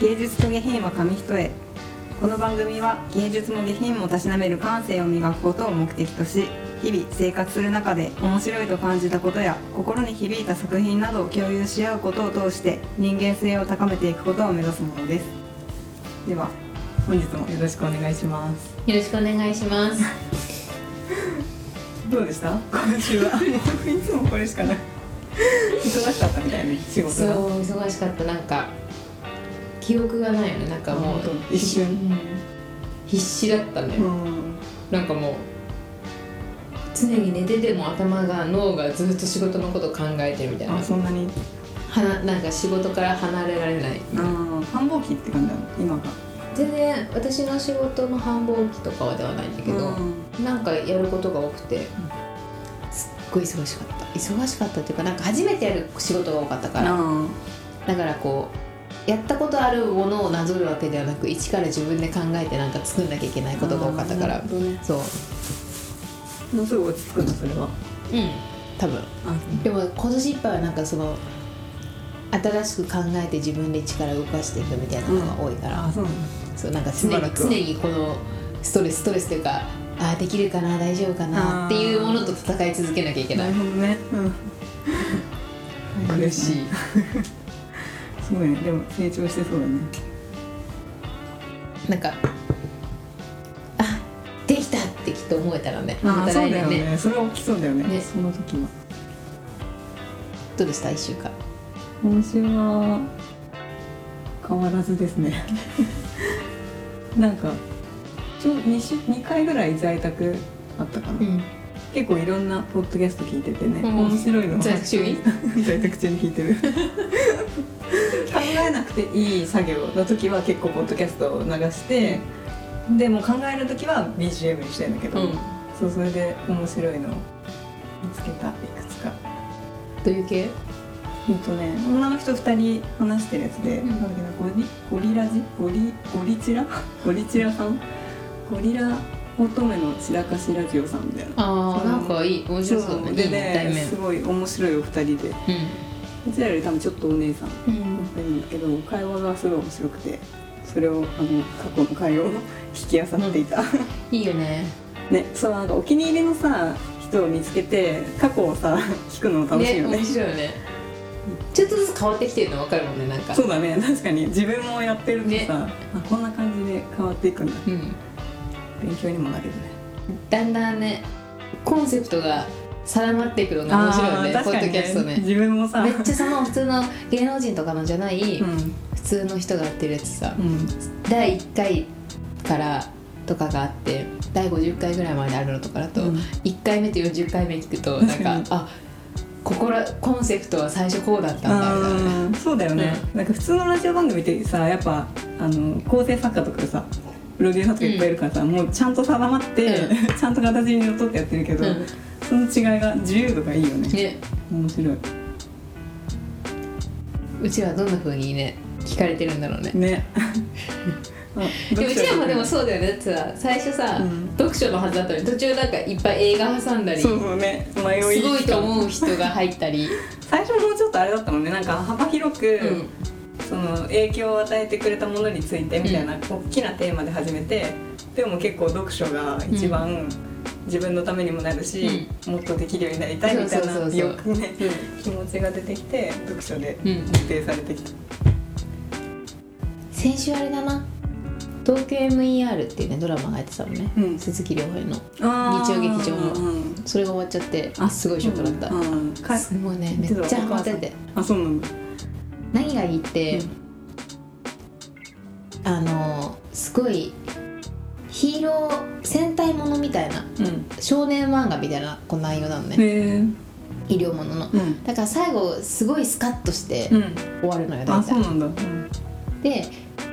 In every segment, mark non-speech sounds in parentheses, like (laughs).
芸術と下品は紙一重。この番組は芸術も下品もたしなめる感性を磨くことを目的とし日々生活する中で面白いと感じたことや心に響いた作品などを共有し合うことを通して人間性を高めていくことを目指すものです。では本日もよろしくお願いします。よろしくお願いします。(laughs) どうでした？今週は。(laughs) いつもこれしかない。忙しかったみたいね仕事そうが忙しかった。なんか記憶がないよねなんかもう。一瞬。うん。必死だったね、うん。なんかもう常に寝てても頭が脳がずっと仕事のこと考えてるみたいな。あそんなに？はななんか仕事から離れられない。あー繁忙期って感じなの？今が。全然私の仕事の繁忙期とかはではないんだけど、うんなんかやることが多くてすっごい忙しかった。忙しかったっていうかなんか初めてやる仕事が多かったから。あだからこうやったことあるものをなぞるわけではなく一から自分で考えてなんか作んなきゃいけないことが多かったから。ね。そう。もうすぐ落ち着くのそれは？うん。多分。あ。でも今年いっぱいはなんかその新しく考えて自分で力を動かしていくみたいなのが多いから、うなんだ。そうなんか常に常にこのストレスストレスというかあーできるかな大丈夫かなっていうものと戦い続けなきゃいけなないるほどね。うん。苦しい (laughs) すごいね。でも成長してそうだね。なんかあできたってきっと思えたらねああそうだよね。それは起きそうだよね。ね。その時は。どうでした？1週間。今週は変わらずですね。(laughs) なんかちょ 2, 週2回ぐらい在宅あったかな、ん。結構いろんなポッドキャスト聞いててね、うん。面白いの在宅中に？(laughs) 在宅中に聞いてる。考えなくていい作業の時は結構ポッドキャストを流してでも考える時は BGM にしてんだけど、うん。そうそれで面白いのを見つけたいくつか。どういう系？ほんとね女の人2人話してるやつで、ん。なんだっけなゴリゴリラジ？ゴリゴリチラ？(laughs) ゴリチラさん？ゴリラ乙女の散らかしラジオさんみたいな。ああなんかいい面白そうだねでねすごい面白いお二人で。ううちらより多分ちょっとお姉さんん。うんお二人だけど会話がすごい面白くてそれをあの過去の回を引き漁っていた、(laughs) いいよね。ねそうなんかお気に入りのさ人を見つけて過去をさ聞くの楽しいよね。面白いよね。ちょっとずつ変わってきてるの分かるもんねなんか。そうだね。確かに。自分もやってるとさ、ね。あこんな感じで変わっていくんだ。うん。勉強にもなるよね。だんだんねコンセプトが定まっていくのが面白いよねポッドキャストね自分もさ。めっちゃその普通の芸能人とかのじゃない、うん。普通の人がやってるやつさ、うん。第1回からとかがあって第50回ぐらいまであるのとかだと、うん。1回目と40回目聞くと (laughs) なん確かあここらコンセプトは最初こうだったんだみたいな。そうだよね、なんか普通のラジオ番組ってさやっぱあの構成作家とかさプロデューサーとかいっぱいいるからさ、もうちゃんと定まって、う (laughs) ちゃんと形にのっとってやってるけど、うんその違いが自由度がいいよね。ね。面白い。うちはどんな風にね聞かれてるんだろうね。ね。(laughs) あでもうちらもでもうそうだよねだってさ最初さ、うん。読書のはずだったのに途中なんかいっぱい映画挟んだりそうそうね。迷いすごいと思う人が入ったり、(laughs) 最初もうちょっとあれだったもんね。なんか幅広く、うん。その影響を与えてくれたものについてみたいな大きなテーマで始めてでも結構読書が一番自分のためにもなるし、もっとできるようになりたいみたいなそうそうそうそう。欲ね気持ちが出てきて読書で。うん。固定されてきた、先週あれだな。東京 MER っていうねドラマがやってたのね、うん。鈴木亮平の。日曜劇場の。うんそれが終わっちゃってあすごいショックだった、うんかすごいねめっちゃハマってて。あそうなんだ。何がいいって、うん。あのすごいヒーロー戦隊ものみたいなうん。少年漫画みたいなこう内容なのね。医療ものの。うん。だから最後すごいスカッとしてうん。終わるのよあ大体。そうなんだ。うん。で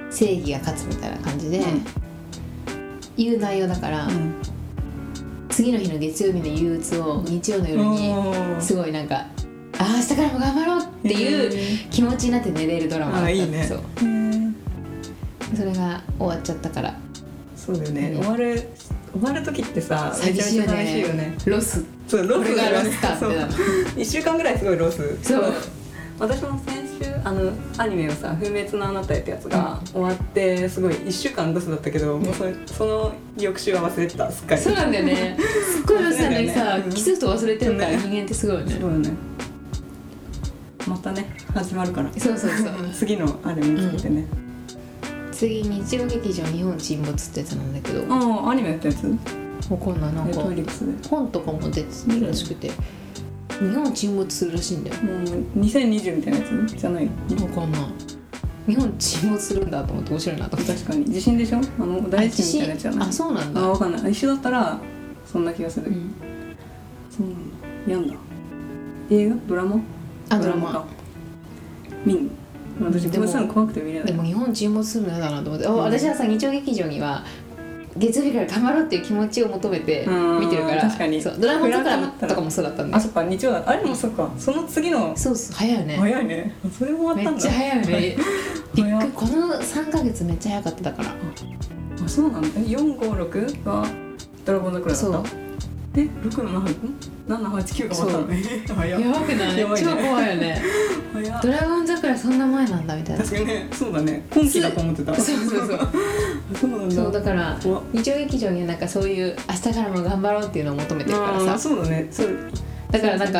正義が勝つみたいな感じで、うん。いう内容だから、うん。次の日の月曜日の憂鬱を日曜の夜にすごいなんかあー明日からも頑張ろうっていう気持ちになって寝れるドラマだったあいいね。そう。へーそれが終わっちゃったからそうだよね、うん。終わる終わる時ってさめちゃめちゃ寂しいよね。ロス。そうロスがロスかってそう。なる1週間ぐらいすごいロス。そう。私も先週あのアニメをさ「不滅のあなたへ」ってやつが終わってすごい1週間ロスだったけどもうそその翌週は忘れてた。すっかり。そうなんだよね。すっごいロスなのにさね気づくと忘れてるからね。人間ってすごいよね。すごいよね。またね始まるから。そうそうそう。(laughs) 次のあれ見つけてね、次日曜劇場日本沈没ってやつなんだけど。ああアニメやったやつ？ネわかんないなんか。本とかも出てるらしくて日本沈没するらしいんだよ。もう2020みたいなやつ？じゃない？わかんない。日本沈没するんだと思って面白いなと思って。確かに。地震でしょ？あの大地震みたいなやつじゃないあそうなんだ。あわかんない。一緒だったらそんな気がする、うん。そうなんだ。やんだ。映画？ドラマ？あドラかマ見んの？私怖くて見れない。でも日本沈没するの嫌だなと思って、あ私はさ日曜劇場には月曜日から頑張ろうっていう気持ちを求めてうん。見てるから。確かに。そう。ドラゴン桜とかもそうだったんだあそっか日曜だ。あれもそっか。その次のそうそう早いよね。早いね。それも終わったんだ。めっちゃ早いよねびっく早り。この3ヶ月めっちゃ早かっただから。あそうなんだ。456がドラゴン桜だそうえ6の789が終わったの？やばくない？超怖いよね。ドラゴン桜そんな前なんだみたいな。確かにねそうだね。今期だと思ってた。そうそうそう。そうだ。そうだから日曜劇場にはなんかそういう明日からも頑張ろうっていうのを求めてるからさ。そうだね。そう。だからなんか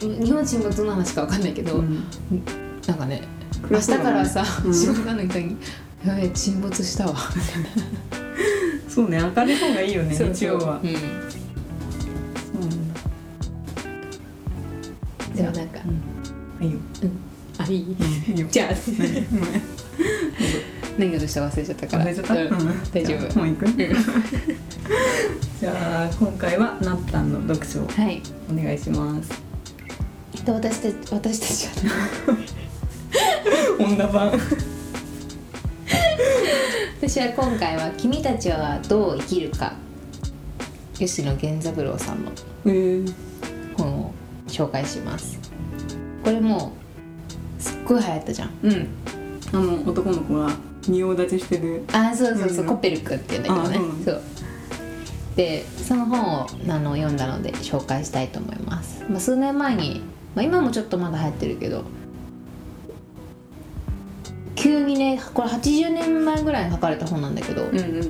日本沈没の話かわかんないけど、うんなんかね明日からさ、うん。仕事なのにやべえ沈没したわ。そうね明るい方がいいよね日曜は。うんでもなんかいいよあいい。いい？よじゃあ。(laughs) 何をどうした忘れちゃったから。大丈夫。もう行く？じゃあ今回はなったんの読書をはい。お願いします。で私たち私たちは女版私は今回は「君たちはどう生きるか」吉野源三郎さんのえー、紹介します。これもうすっごい流行ったじゃん。うん。あの男の子が仁王立ちしてる。あそうそうそう、うん。コペル君っていうんだけどね。そうでその本をあの読んだので紹介したいと思います、まあ、数年前に、まあ、今もちょっとまだ流行ってるけど急にねこれ80年前ぐらいに書かれた本なんだけど、うんうん。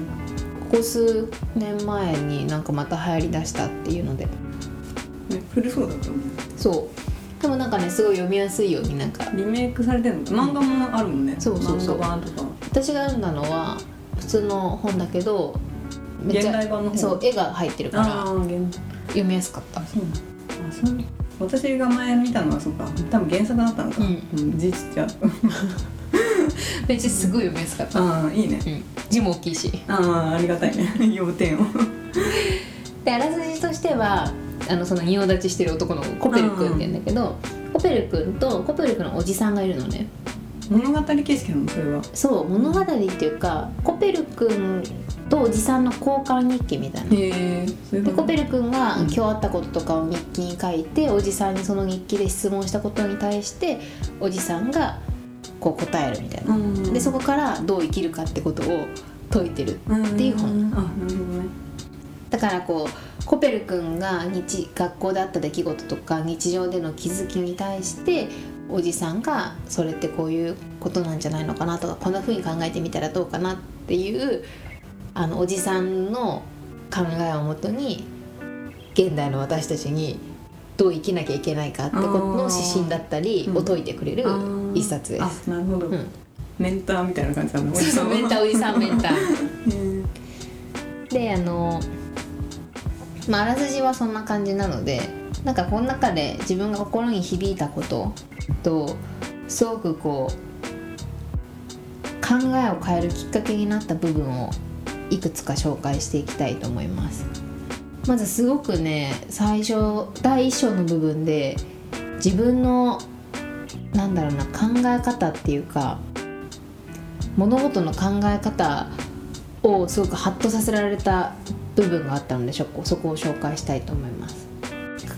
ここ数年前になんかまた流行りだしたっていうのでね古そうだったもんそう。でもなんかねすごい読みやすいようになんか。リメイクされてるの？か漫画もあるもんね。そうそうそう。漫画版とか私が読んだのは普通の本だけどめっちゃ現代版の方？そう絵が入ってるからああ現読みやすかった。そう。あそう。私が前見たのはそうか。多分原作だったのか。うん。うん字ちっちゃめっちゃすごい読みやすかった、ああいいね。うん、字も大きいし。ああありがたいね。(laughs) 要点を。であらすじとしてはあのその仁王立ちしてる男の子コペル君って言うんだけど、コペル君とコペル君のおじさんがいるのね。物語形式なのそれは。そう物語っていうかコペル君とおじさんの交換日記みたいな。へえでコペル君がうん。今日あったこととかを日記に書いておじさんにその日記で質問したことに対しておじさんがこう答えるみたいな、うん。でそこからどう生きるかってことを解いてるっていう本。ん。あなるほどねだからこうコペル君が日学校であった出来事とか日常での気づきに対しておじさんがそれってこういうことなんじゃないのかなとかこんな風に考えてみたらどうかなっていうあのおじさんの考えをもとに現代の私たちにどう生きなきゃいけないかってことの指針だったりを解いてくれる一冊です。あなるほど、うんメンターみたいな感じなんだそうそうメンターおじさんメンター。ー (laughs) であのまああらすじはそんな感じなのでなんかこの中で自分が心に響いたこととすごくこう考えを変えるきっかけになった部分をいくつか紹介していきたいと思います。まずすごくね最初第一章の部分で自分のなんだろうな考え方っていうか物事の考え方をすごくハッとさせられた部分があったのでそこそこを紹介したいと思います。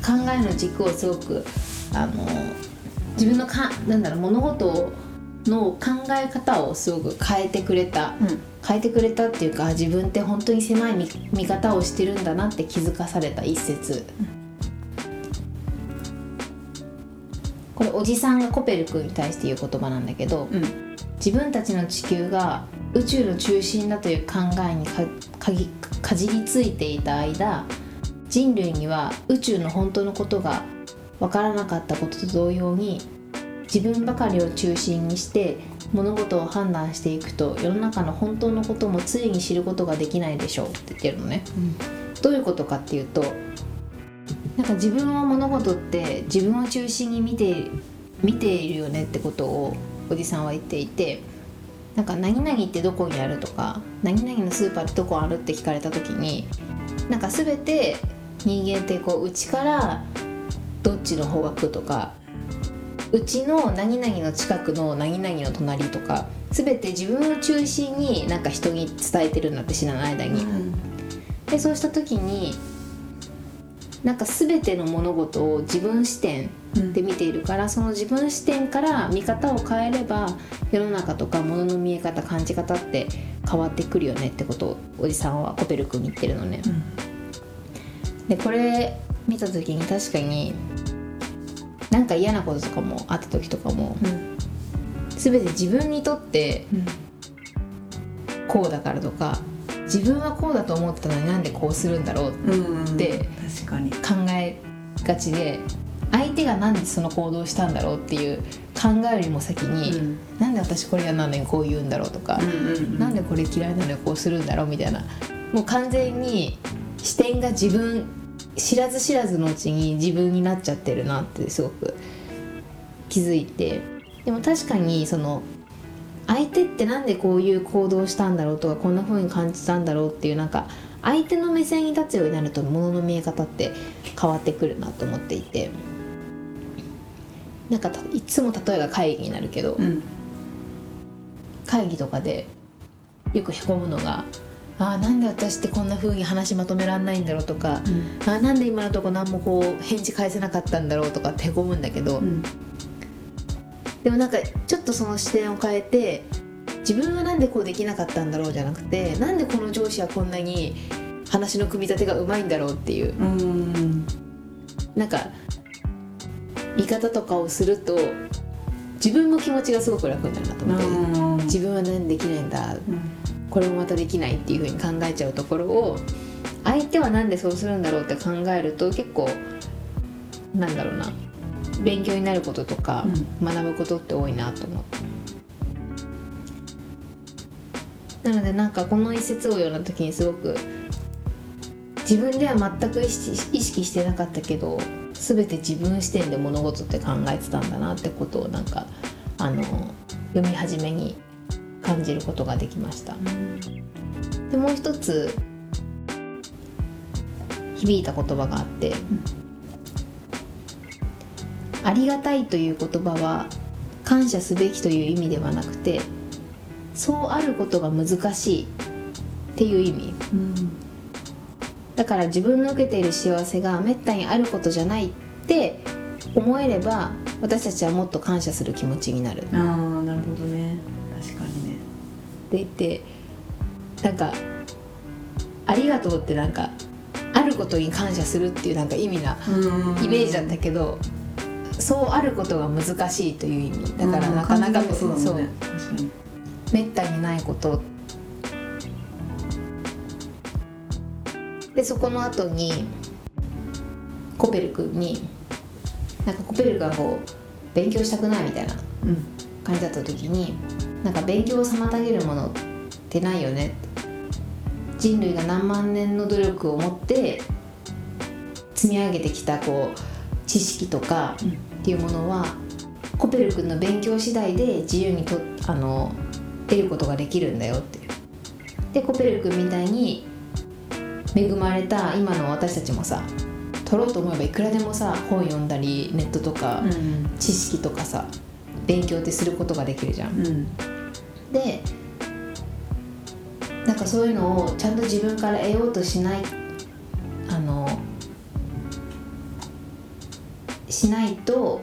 考えの軸をすごくあの自分のかなんだろう物事の考え方をすごく変えてくれた。うん。変えてくれたっていうかあ自分って本当に狭い見見方をしてるんだなって気づかされた一節。ここれおじさんがコペル君に対して言う言葉なんだけど、うん。自分たちの地球が宇宙の中心だという考えにかかぎかじりついていた間人類には宇宙の本当のことが分からなかったことと同様に自分ばかりを中心にして物事を判断していくと世の中の本当のこともついに知ることができないでしょうって言ってるのね。どういうことかっていうとなんか自分は物事って自分を中心に見て見ているよねってことをおじさんは言っていてなんか何々ってどこにあるとか何々のスーパーってどこあるって聞かれた時になんか全て人間ってこう内からどっちの方角とかうちの何々の近くの何々の隣とか全て自分を中心になんか人に伝えてるんだって知らない間に。でそうした時になんか全ての物事を自分視点で見ているから、その自分視点から見方を変えれば世の中とか物の見え方感じ方って変わってくるよねってことをおじさんはコペル君に言ってるのね。でこれ見た時に確かになんか嫌なこととかもあった時とかもうん。全て自分にとってうん。こうだからとか自分はこうだと思ったのになんでこうするんだろううんで確かに。考えがちで相手がなんでその行動をしたんだろうっていう考えよりも先に、うん。なんで私これ嫌なのにこう言うんだろうとか、うん。なんでこれ嫌いなのにこうするんだろうみたいなもう完全に視点が自分知らず知らずのうちに自分になっちゃってるなってすごく気づいてでも確かにその相手ってなんでこういう行動をしたんだろうとかこんな風に感じたんだろうっていうなんか相手の目線に立つようになると物の見え方って変わってくるなと思っていて。なんかたいつも例えが会議になるけど、うん。会議とかでよくへこむのが「あーなんで私ってこんな風に話まとめらんないんだろう」とか「あーなんで今のとこ何もこう返事返せなかったんだろう」とかってへこむんだけど、うんでもなんかちょっとその視点を変えて自分はなんでこうできなかったんだろうじゃなくてなんでこの上司はこんなに話の組み立てがうまいんだろうっていう。うん。なんか見方とかをすると自分も気持ちがすごく楽になるなと思って。うん。自分は何でできないんだこれもまたできないっていう風に考えちゃうところを相手は何でそうするんだろうって考えると結構なんだろうな勉強になることとか学ぶことって多いなと思う。なのでなんかこの一節を読んだ時にすごく自分では全く意識してなかったけど全て自分視点で物事って考えてたんだなってことをなんかあの読み始めに感じることができました。でもう一つ響いた言葉があって「ありがたい」という言葉は感謝すべきという意味ではなくてそうあることが難しいっていう意味。うんだから自分の受けている幸せがめったにあることじゃないって思えれば私たちはもっと感謝する気持ちになる。ああなるほどね。確かにね。って言ってなんか「ありがとう」ってなんかあることに感謝するっていうなんか意味なイメージだったけど、そうあることが難しいという意味。だからなかなかうんそうだそうめったにないことでそこの後にコペル君になんかコペル君がこう勉強したくないみたいな感じだった時になんか勉強を妨げるものってないよね人類が何万年の努力を持って積み上げてきたこう知識とかうんっていうものは、コペル君の勉強次第で自由にとあの得ることができるんだよっていう。でコペル君みたいに恵まれた今の私たちもさ取ろうと思えばいくらでもさ本読んだりネットとか、うん知識とかさ勉強ってすることができるじゃん。うんでなんかそういうのをちゃんと自分から得ようとしないしないと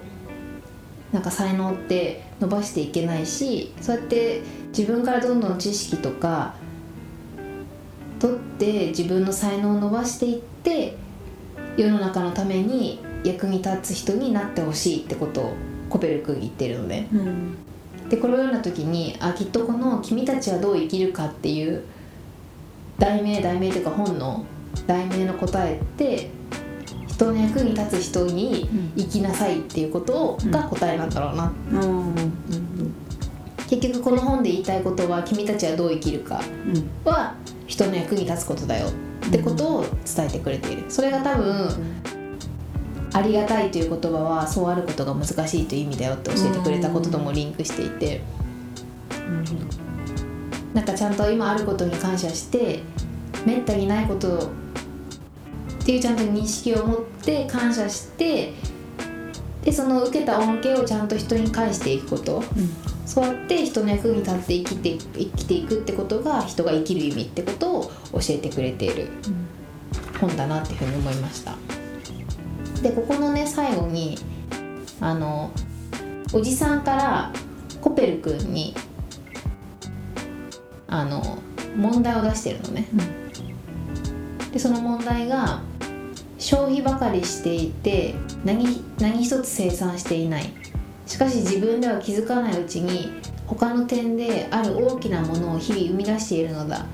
なんか才能って伸ばしていけないしそうやって自分からどんどん知識とか取って自分の才能を伸ばしていって世の中のために役に立つ人になってほしいってことをコペル君言ってるのね。うん。でこれを読んだ時にあきっとこの「君たちはどう生きるか」っていう題名題名というか本の題名の答えって人の役に立つ人に生きなさいっていうことが答えなんだろうな、うん。うん結局この本で言いたいことは「君たちはどう生きるか」は人の役に立つことだよ。ってことを伝えてくれている。それが多分ありがたいという言葉はそうあることが難しいという意味だよって教えてくれたことともリンクしていて。なんかちゃんと今あることに感謝してめったにないことっていうちゃんと認識を持って感謝してでその受けた恩恵をちゃんと人に返していくこと。そうやって人の役に立って生きて生きていくってことが人が生きる意味ってことを教えてくれている本だなっていうふうに思いました。でここのね最後にあのおじさんからコペル君にあの問題を出してるのね、でその問題が消費ばかりしていて何何一つ生産していない。しかし自分では気づかないうちに他の点である大きなものを日々生み出しているのだ。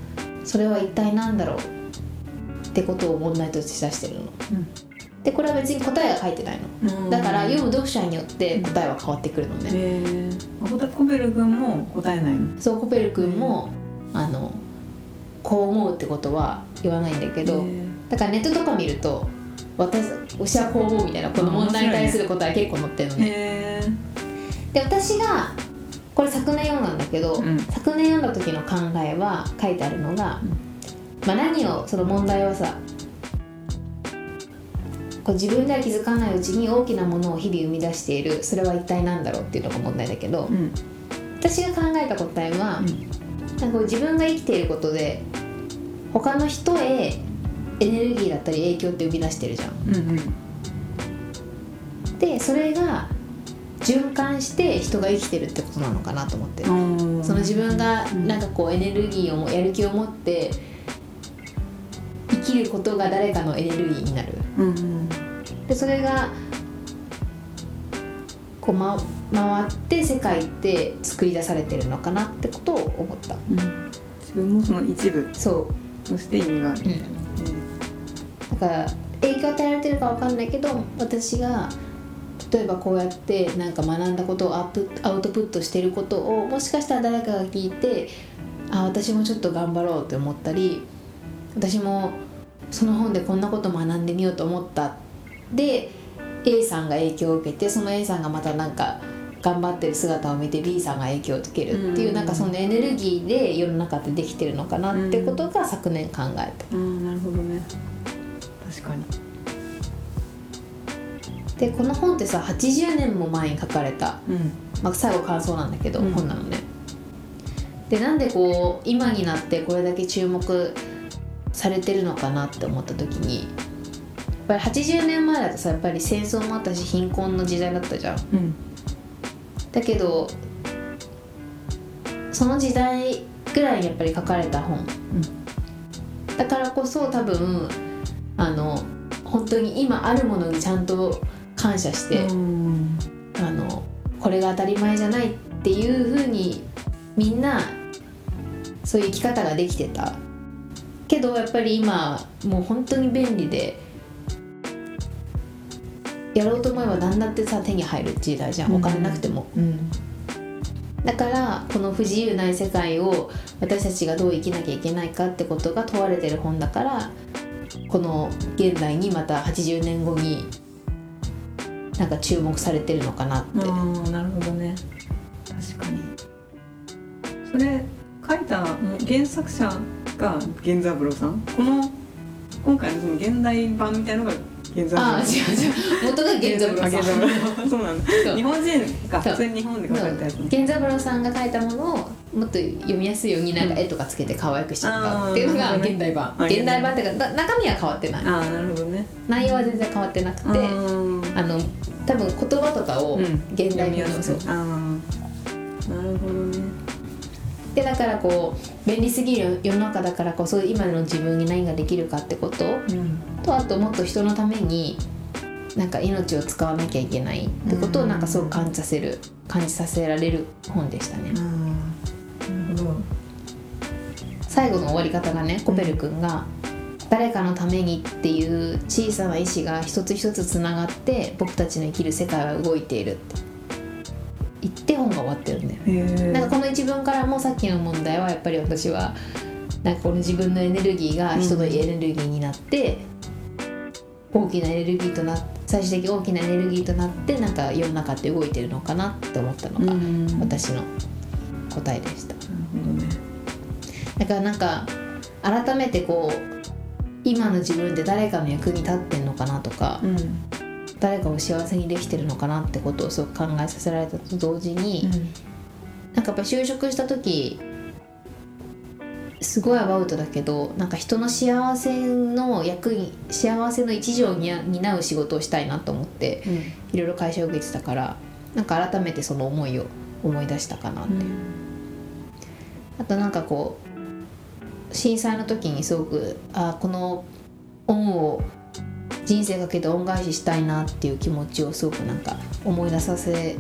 それは一体何だろう？ってことを問題として出してるの、でこれは別に答えが書いてないの。だから読む読者によって答えは変わってくるのね、えー、コベル君も答えないの。そうコペル君も、あのこう思うってことは言わないんだけど、だからネットとか見ると私私はこう思うみたいなこの問題に対する答え結構載ってるのね。へで私がこれ昨年読んだんだけど、うん。昨年読んだ時の考えは書いてあるのが、まあ、何をその問題はさこう自分では気づかないうちに大きなものを日々生み出しているそれは一体何だろうっていうのが問題だけど、うん。私が考えた答えは、なんかこう自分が生きていることで他の人へエネルギーだったり影響って生み出してるじゃん。うんうん。でそれが循環して人が生きてるってことなのかなと思って。その自分がうんなんかこうエネルギーをもやる気を持って生きることが誰かのエネルギーになる。うんうん。でそれがこう、ま、回って世界って作り出されてるのかなってことを思った。うん。自分もその一部そとして意味がある、う、だから影響与えられてるかわかんないけど私が例えばこうやってなんか学んだことをアップアウトプットしてることをもしかしたら誰かが聞いてあ私もちょっと頑張ろうって思ったり私もその本でこんなこと学んでみようと思った。で A さんが影響を受けてその A さんがまたなんか頑張ってる姿を見て B さんが影響を受けるっていう、うん。なんかそのエネルギーで世の中ってできてるのかなってことが昨年考えた。ああなるほどね。確かに。でこの本ってさ80年も前に書かれた、うん。まあ、最後感想なんだけど、うん。本なのね。でなんでこう今になってこれだけ注目されてるのかなって思った時にやっぱり80年前だとさやっぱり戦争もあったし貧困の時代だったじゃん。うん。だけどその時代ぐらいにやっぱり書かれた本、だからこそ多分あの本当に今あるものにちゃんと感謝して、うん。あのこれが当たり前じゃないっていう風にみんなそういう生き方ができてた。けどやっぱり今もう本当に便利でやろうと思えば何だってさ手に入る時代じゃん。お金なくても、うん。だからこの不自由ない世界を私たちがどう生きなきゃいけないかってことが問われてる本だからこの現代にまた80年後になんか注目されてるのかなって、ああなるほどね。確かに。それ書いた原作者が源三郎さん？この今回のその現代版みたいのが源三郎ああ違う違う。元が源三郎さん。そうなんだ。日本人が普通に日本で書かれたやつ。ね源三郎さんが書いたものをもっと読みやすいようになんか絵とかつけて可愛くしちゃったっていうのが現代版。あ現代版っていうかだ中身は変わってない。ああなるほどね。内容は全然変わってなくてうん。あの多分言葉とかをうん。現代にそうああなるほどねでだからこう便利すぎる世の中だからこそ今の自分に何ができるかってことうん。とあともっと人のためになんか命を使わなきゃいけないってことをなんかすごく感じさせる感じさせられる本でしたね。なるほど。最後の終わり方がねコペル君が誰かのためにっていう小さな意志が一つ一つつながって僕たちの生きる世界は動いているって言って本が終わってるんだよね。なんかこの一文からもさっきの問題はやっぱり私はなんかこの自分のエネルギーが人のエネルギーになって、大きなエネルギーとなっ最終的に大きなエネルギーとなってなんか世の中って動いてるのかなって思ったのがうん私の答えでした。ねだからなんか改めてこう今の自分で誰かの役に立ってんのかなとか、うん誰かを幸せにできてるのかなってことをすごく考えさせられたと同時に、なんかやっぱ就職した時すごいアバウトだけどなんか人の幸せの役に幸せの一助を担担う仕事をしたいなと思っていろいろ会社を受けてたからなんか改めてその思いを思い出したかなって、あとなんかこう震災の時にすごくあこの恩を人生かけて恩返ししたいなっていう気持ちをすごくなんか思い出させ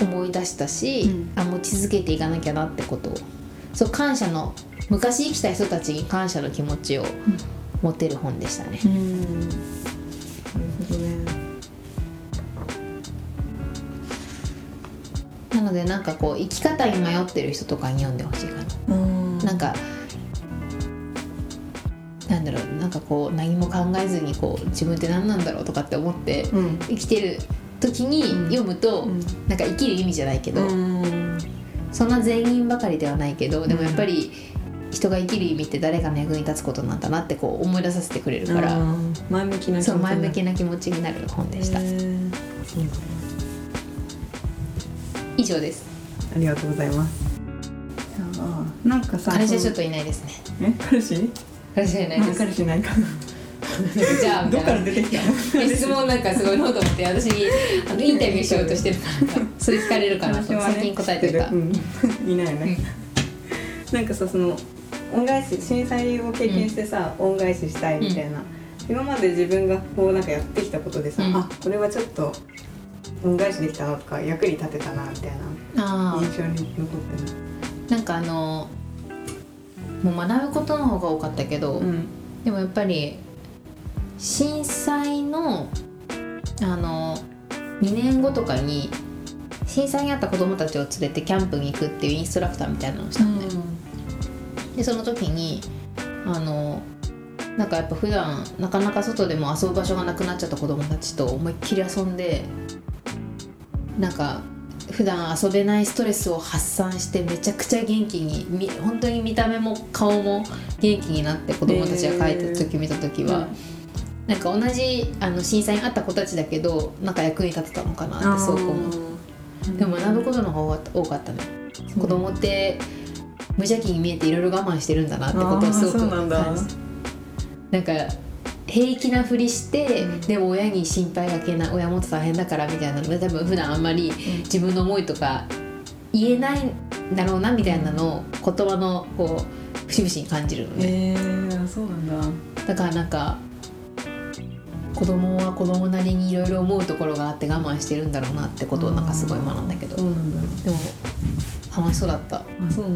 思い出したし、うん。あ持ち続けていかなきゃなってこと。をそう感謝の昔生きた人たちに感謝の気持ちを持てる本でしたね。うん。なるほどね。なのでなんかこう生き方に迷ってる人とかに読んでほしいかな。うん。なんかなんだろうなんかこう何も考えずにこう自分って何なんだろうとかって思ってうん。生きてる時に読むと、うん。なんか生きる意味じゃないけど、うん。そんな全員ばかりではないけどでもやっぱり人が生きる意味って誰かの役に立つことなんだなってこう思い出させてくれるから、うん。前向きな気持ちそう前向きな気持ちになる本でした、以上です。ありがとうございます。なんかさっ彼氏はちょっといないですね。とえ彼氏？彼氏はいないです。彼氏いないかじゃあみどったから出てきたの？質問なんかすごいノート持って私にあのインタビューしようとしてるからそれ聞かれるかなと (laughs) 話はね先に答えてた、うん、いないよね、なんかさその恩返し震災を経験してさ、恩返ししたいみたいな、今まで自分がこうなんかやってきたことでさ、うん。あこれはちょっと恩返しできたなとか役に立てたなみたいな。あ印象に残ってる。あなんかあのもう学ぶことの方が多かったけど、うん。でもやっぱり震災のあの2年後とかに震災にあった子供たちを連れてキャンプに行くっていうインストラクターみたいなのをしたのね、でその時にあのなんかやっぱ普段なかなか外でも遊ぶ場所がなくなっちゃった子供たちと思いっきり遊んでなんか普段遊べないストレスを発散してめちゃくちゃ元気にみ本当に見た目も顔も元気になって子供たちが帰った時見た時は、なんか同じあの震災にあった子たちだけどなんか役に立てたのかなってすごく思う。でも学ぶことの方が多かったね。子供って無邪気に見えていろいろ我慢してるんだなってことをすごく感じなんか平気なふりして、うん。でも親に心配かけない親も大変だからみたいなので多分普段あんまり自分の思いとか言えないんだろうなみたいなのを言葉のこう節々に感じるのね、えー、そうなんだ。だからなんか子供は子供なりにいろいろ思うところがあって我慢してるんだろうなってことをなんかすごい学んだけど。そうなんだ。でも楽しそうだった。あそう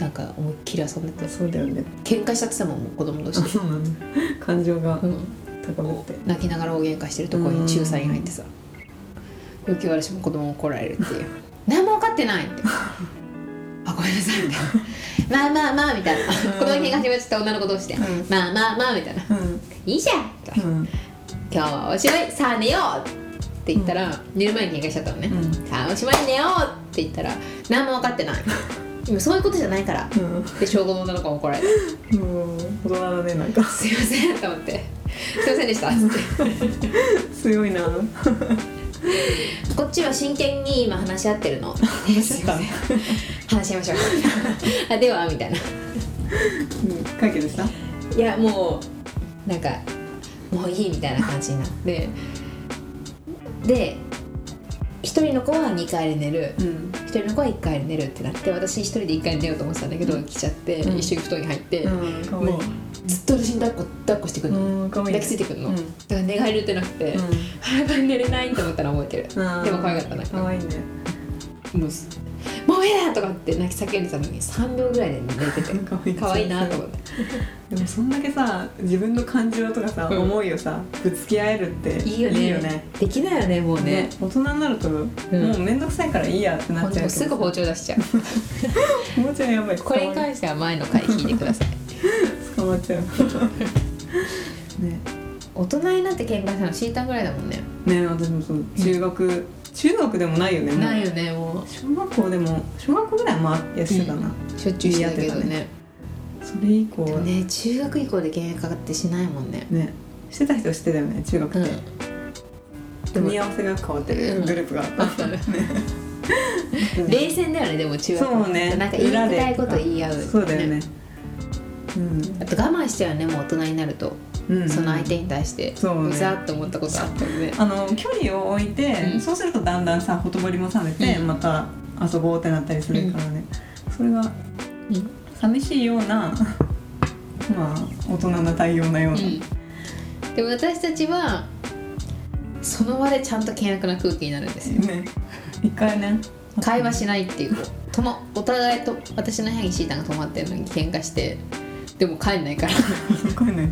なんか思いっきり遊んでてそうだよね。喧嘩しちゃってたもんもう子供同士あで、感情が。うん、高ぶって。泣きながら大喧嘩してるところに仲裁に入ってさ。よき私も子供怒られるっていう。(laughs) 何も分かってないって。(laughs) あごめんなさいみたいな。まあまあまあみたいな。子供に喧嘩始めちゃった女の子同士で、うん。まあまあまあみたいな。うん。いいじゃんうん。今日はおしまい。さあ寝ようって言ったら、寝る前に喧嘩しちゃったのね、うん。さあおしまい寝ようって言ったら何も分かってない今そういうことじゃないから。で小5の女の子が怒られた。もう大人だねなんか。すいませんと思って。すいませんでした。っつって強いな。こっちは真剣に今話し合ってるの。話し合った。話し合いましょう。(laughs) あではみたいな。うん解決した？いやもうなんかもういいみたいな感じになって。で一人の子は2階で寝る。うん。一人の子は1階で寝るってなって私一人で1階で寝ようと思ってたんだけど、来ちゃって、うん。一緒に布団に入って、うん。もうずっと私に抱っこ抱っこしてくるの、抱きついてくるの、うん。だから寝返り打てなくて、早く寝れないって思ったら覚えてる、うん。でも可愛かったな。んかかわいいね。もうす「もう嫌だ!」とかって泣き叫んでたのに3秒ぐらいで寝てて (laughs) かわい。いなと思って。でもそんだけさ自分の感情とかさ、うん。思いをさぶつけ合えるっていいよね。できないよねもうね。ね大人になると、もう面倒くさいからいいやってなっちゃうすぐ包丁出しちゃう。(laughs) もうちょいやばい。これに関しては前の回聞いてください。(laughs) 捕まっちゃう。ね。大人になって喧嘩したのシータンぐらいだもんね。ね私もそう。中学、中学でもないよね。もうないよねも小学校でも小学校ぐらいはまあやってたな、うしょっちゅうしてたけどやってね。それ以降は。ねね中学以降で喧嘩ってしないもんね。してた人してたよね中学って、うん。組み合わせが変わってるグループがあった、ね。(laughs) 冷戦だよねでも中学そうね。なんか言いたいこと言い合うそうだよね。うん。あと我慢しちゃうよねもう大人になると、うんその相手に対してそうね。ざっと思ったことあったよね。あの距離を置いて、うん。そうするとだんだんさほとぼりも冷めて、うん。また遊ぼうってなったりするからね、それがうん。寂しいような (laughs) まあ大人な対応なような、うん。でも私たちはその場でちゃんと険悪な空気になるんですよ。ね。一回ね。会話しないっていう。ともお互いと私の部屋にシータンが泊まってるのに喧嘩してでも帰んないから。これね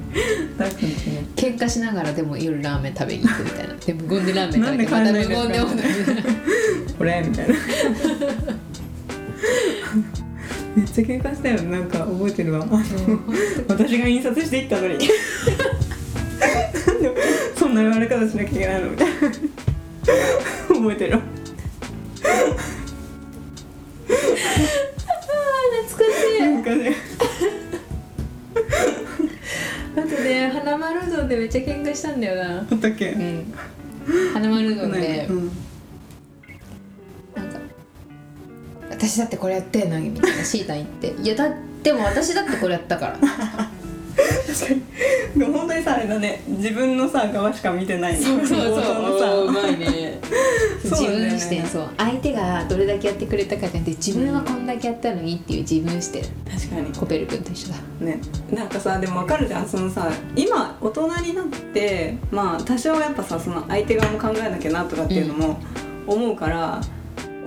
大好きですね喧嘩しながらでも夜ラーメン食べに行くみたいな。で無言でラーメン食べてまた無言でこれ？みたいな。めっちゃ喧嘩したよなんか覚えてるわ。あの私が印刷していったのに。なんでそんな言われ方しなきゃいけないの？みたいな。覚えてるわ。懐かしいあとね花丸うどんでめっちゃ喧嘩したんだよな。あったっけ、うん。花丸うどんで、うん。なんか「私だってこれやってんのに」みたいなシータン言って「いやだでも私だってこれやったから」(laughs) 確かに。でも本当にさあれだね。自分のさ側しか見てない。冒頭のさ。うまいね。そう自なんだよね。分視点そう。相手がどれだけやってくれたかじゃなくて自分はこんだけやったのにっていう自分視点。確かに。コペル君と一緒だ。ね。なんかさでも分かるじゃんそのさ今大人になってまあ多少やっぱさその相手側も考えなきゃなとかっていうのも思うから、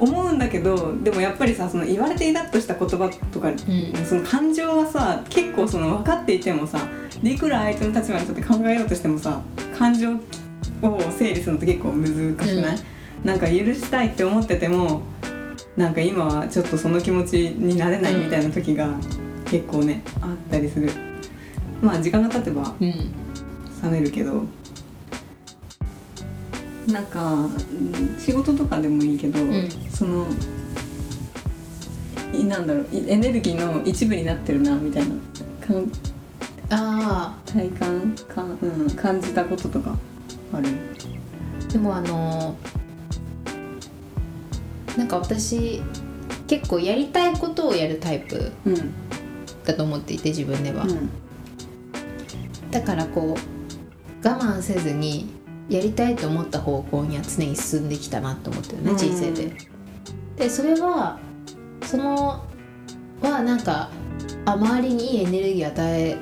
思うんだけどでもやっぱりさその言われてイラッとした言葉とか、ん。その感情はさ結構その分かっていてもさいくら相手の立場に立って考えようとしてもさ感情を整理するのって結構難しくない、なんか許したいって思っててもなんか今はちょっとその気持ちになれないみたいな時が結構ねあったりする。まあ時間が経てばうん。冷めるけどなんかうん仕事とかでもいいけど、ん。そのいなんだろういエネルギーの一部になってるなみたいな。かんあ体感か、うん、感じたこととかある？あでもあのーなんか私結構やりたいことをやるタイプうんだと思っていて自分では、うん。だからこう我慢せずにやりたいと思った方向には常に進んできたなと思ってるね、うん。人生で。でそれはそのはなんかあ周りにいいエネルギー与え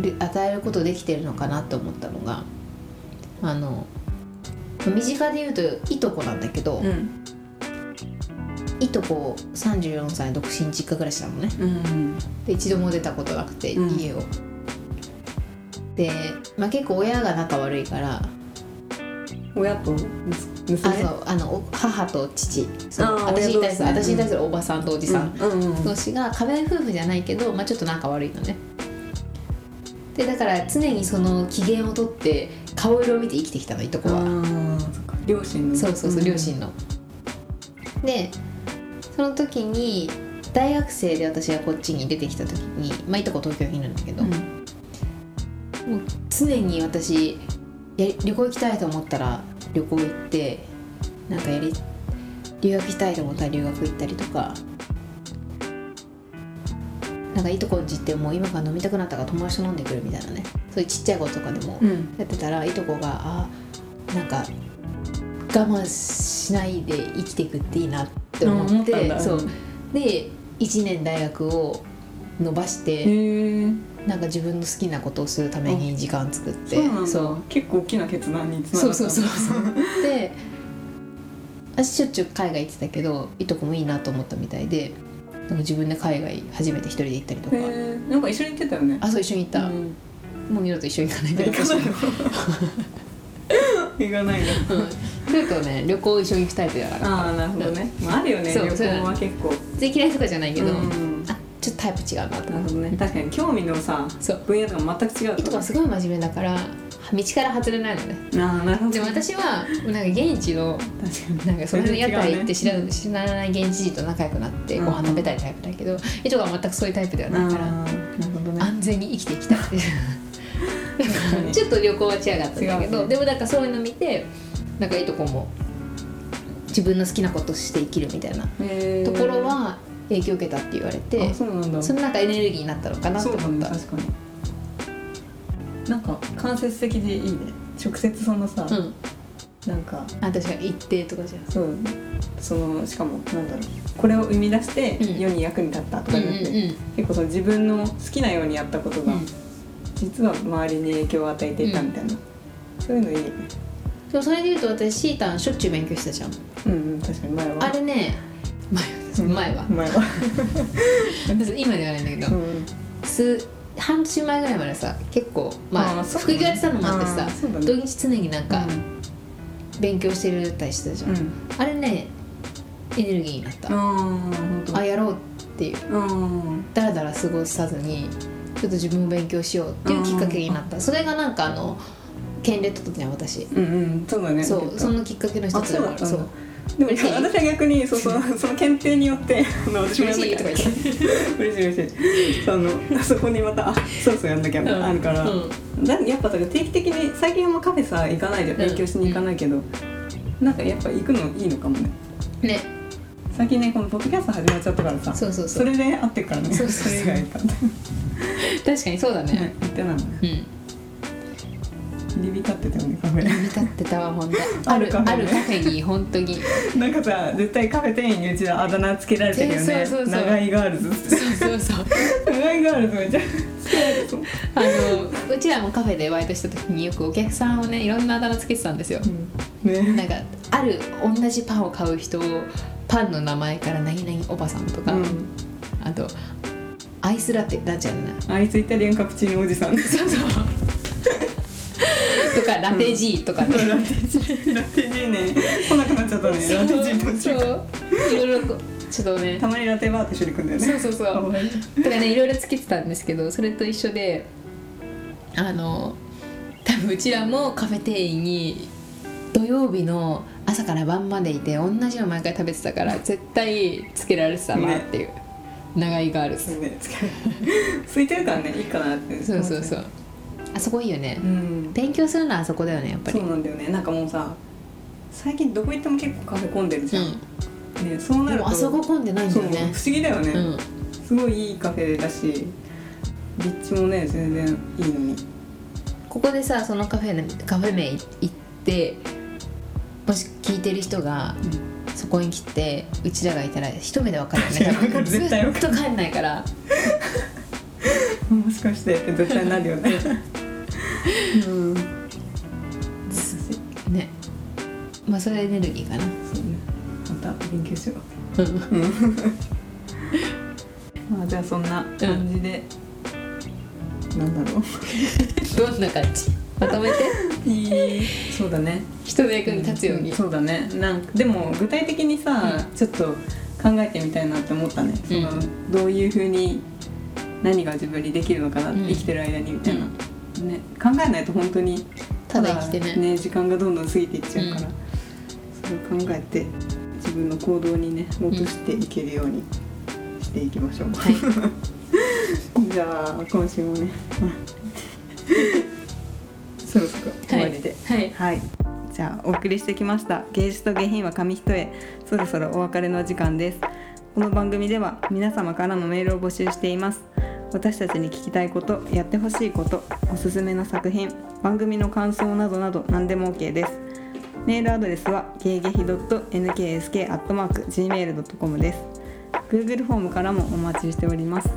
る与えることできてるのかなと思ったのがあの身近で言うといとこなんだけど、うん。いとこ34歳独身実家暮らしなのね。うん。で一度も出たことなくて、うん。家を。で、まあ、結構親が仲悪いから親と娘？あのお母と父。私に対する私に対するおばさんとおじさん。同士が仮面夫婦じゃないけど、まあ、ちょっと仲悪いのね。でだから常にその機嫌をとって顔色を見て生きてきたのいとこは、両親の。そうそうそう両親の、でその時に大学生で私がこっちに出てきた時にまあいとこ東京にいるんだけど、うん。もう常に私や旅行行きたいと思ったら旅行行ってなんかやり留学したいと思ったら留学行ったりとか。なんかいいとこんちってもう今から飲みたくなったから友達と飲んでくるみたいなね。そういうちっちゃい子とかでもうん。やってたらいとこがあなんか我慢しないで生きていくっていいなって思って、そう。で1年大学を伸ばして、なんか自分の好きなことをするために時間作って。そう結構大きな決断につながった。そうそうそうそう。で私しょっちゅう海外行ってたけどいとこもいいなと思ったみたいでなんか自分で海外初めて一人で行ったりとか、なんか一緒に行ってたよね。あそう一緒に行った、うん。もう二度と一緒に行かないで行かない。の行かないの。(laughs) うん。ちょっとね旅行一緒に行きたいタイプだから。ああなるほどね、まあ、あるよね。そう旅行は結構。全然嫌いとかじゃないけど、うん。あちょっとタイプ違うなと思って。ね。確かに興味のさ分野とか全く違ういとこはすごい真面目だから道から外れないのねああなるほどでも私はなんか現地のなんかその辺の屋台行って知ら,、ね知らない現地人と仲良くなってうん。ご飯食べたいタイプだけど、いとこは全くそういうタイプではないから、なるほどね。安全に生きていきたいっていう。確かに。ちょっと旅行は違かったんだけど、ね。でもなんかそういうの見てなんかいいとこも自分の好きなことをして生きるみたいなところは影響を受けたって言われてあそうなんだ。そのなんかエネルギーになったのかなと思った。ね確かに。なんか間接的でいいね。直接そのさ、うん。なんか私が一定とかじゃん。そう。そのしかもなんだろう。これを生み出してうん。世に役に立ったとかうんうんじゃなくて、結構その自分の好きなようにやったことが、うん。実は周りに影響を与えていたみたいな、そういうのいいね。でもそれで言うと私シータンしょっちゅう勉強してたじゃん。うんうん確かに前は。あれね前前は。前は、今ではないんだけど、うん数半年前ぐらいまでさ結構まああ副業やってたのもあってさね。土日常になんか勉強してるたりしてたじゃん、うん、うん、あれねエネルギーになった、あやろうっていう。うんだらだら過ごさずにちょっと自分も勉強しようっていうきっかけになった。それがなんかあの県レッドとじゃん私。うんうんそうだね。そうそのきっかけの一あつだったんだ。そうでも私は逆にそうそう (laughs) その検定によってあの私もやんなきゃとか言って。嬉しい嬉しい。その (laughs) そこにまたあそろそろやんなきゃあるから、うん。だやっぱ定期的に最近はもうカフェさ行かないでん。勉強しに行かないけど、なんかやっぱ行くのいいのかもね。ね。最近ねこのポッドキャスト始まっちゃったからさ。そうそうそう。れで合ってるからね。そうそうそう。れ以外か確かにそうだね。ね言ってないもんね。うん入り浸ってたよねカフェ。見立ってたわ本当ああるるカフェね。あるカフェに本当に。なんかさ絶対カフェ店員にうちはあだ名つけられてるよね。そうそうそう。長いガールズそうそうそう。長いガールズめっちゃあのうちらもカフェでバイトした時によくお客さんをねいろんなあだ名つけてたんですよ。ね。なんかある同じパンを買う人をパンの名前から何々おばさんとか、うん。あとアイスラテなっちゃうねあいつイタリアンカプチーノおじさん。そうそう (laughs) とかラテ G とかね、ラテジラテジね。来なくなっちゃったね。ラテジとそうそういろいろちょっとね。たまにラテバーって一緒に行くんだよね。そうそうそう。とかねいろいろつけてたんですけどそれと一緒であの多分うちらもカフェ店員に土曜日の朝から晩までいて同じの毎回食べてたから絶対つけられてたなっていう、長いガールズね疲れ (laughs) 空いてるからねいいかなってそうそうそうあそこいいよね。うん。勉強するのはあそこだよねやっぱり。そうなんだよね。なんかもうさ最近どこ行っても結構カフェ混んでるじゃん、うん。ねそうなるとあそこ混んでないんだよね。不思議だよね、うん。すごいいいカフェだし立地もね全然いいのに。ここでさそのカフェねカフェ名行ってもし聞いてる人がそこに来てうちらがいたら一目で分かるよね。(laughs) 多わかる。分絶対と帰んないからもしかしてって絶対なるよね？うん。ね。まあそれエネルギーかな。そうね。また勉強しよう。ん。う、(laughs) まあじゃあそんな感じで、なんだろう。どんな感じ？まとめて。そうだね。人の役に立つように、そうだね。なんかでも具体的にさ、ちょっと考えてみたいなって思ったね、そのどういうふうに何が自分にできるのかな、うん。生きてる間にみたいな、ね、考えないと本当にただ生きてね。ね時間がどんどん過ぎていっちゃうから、うん。それを考えて自分の行動にね戻していけるようにしていきましょう、はい。(laughs) じゃあ今週もね (laughs) そろそろ終わりで。はい。はい、じゃあお送りしてきました。芸術と下品は紙一重。そろそろお別れの時間です。この番組では皆様からのメールを募集しています私たちに聞きたいことやってほしいことおすすめの作品番組の感想などなど何でも OK です。メールアドレスはゲゲヒ .nksk.gmail.com です。Google フォームからもお待ちしております。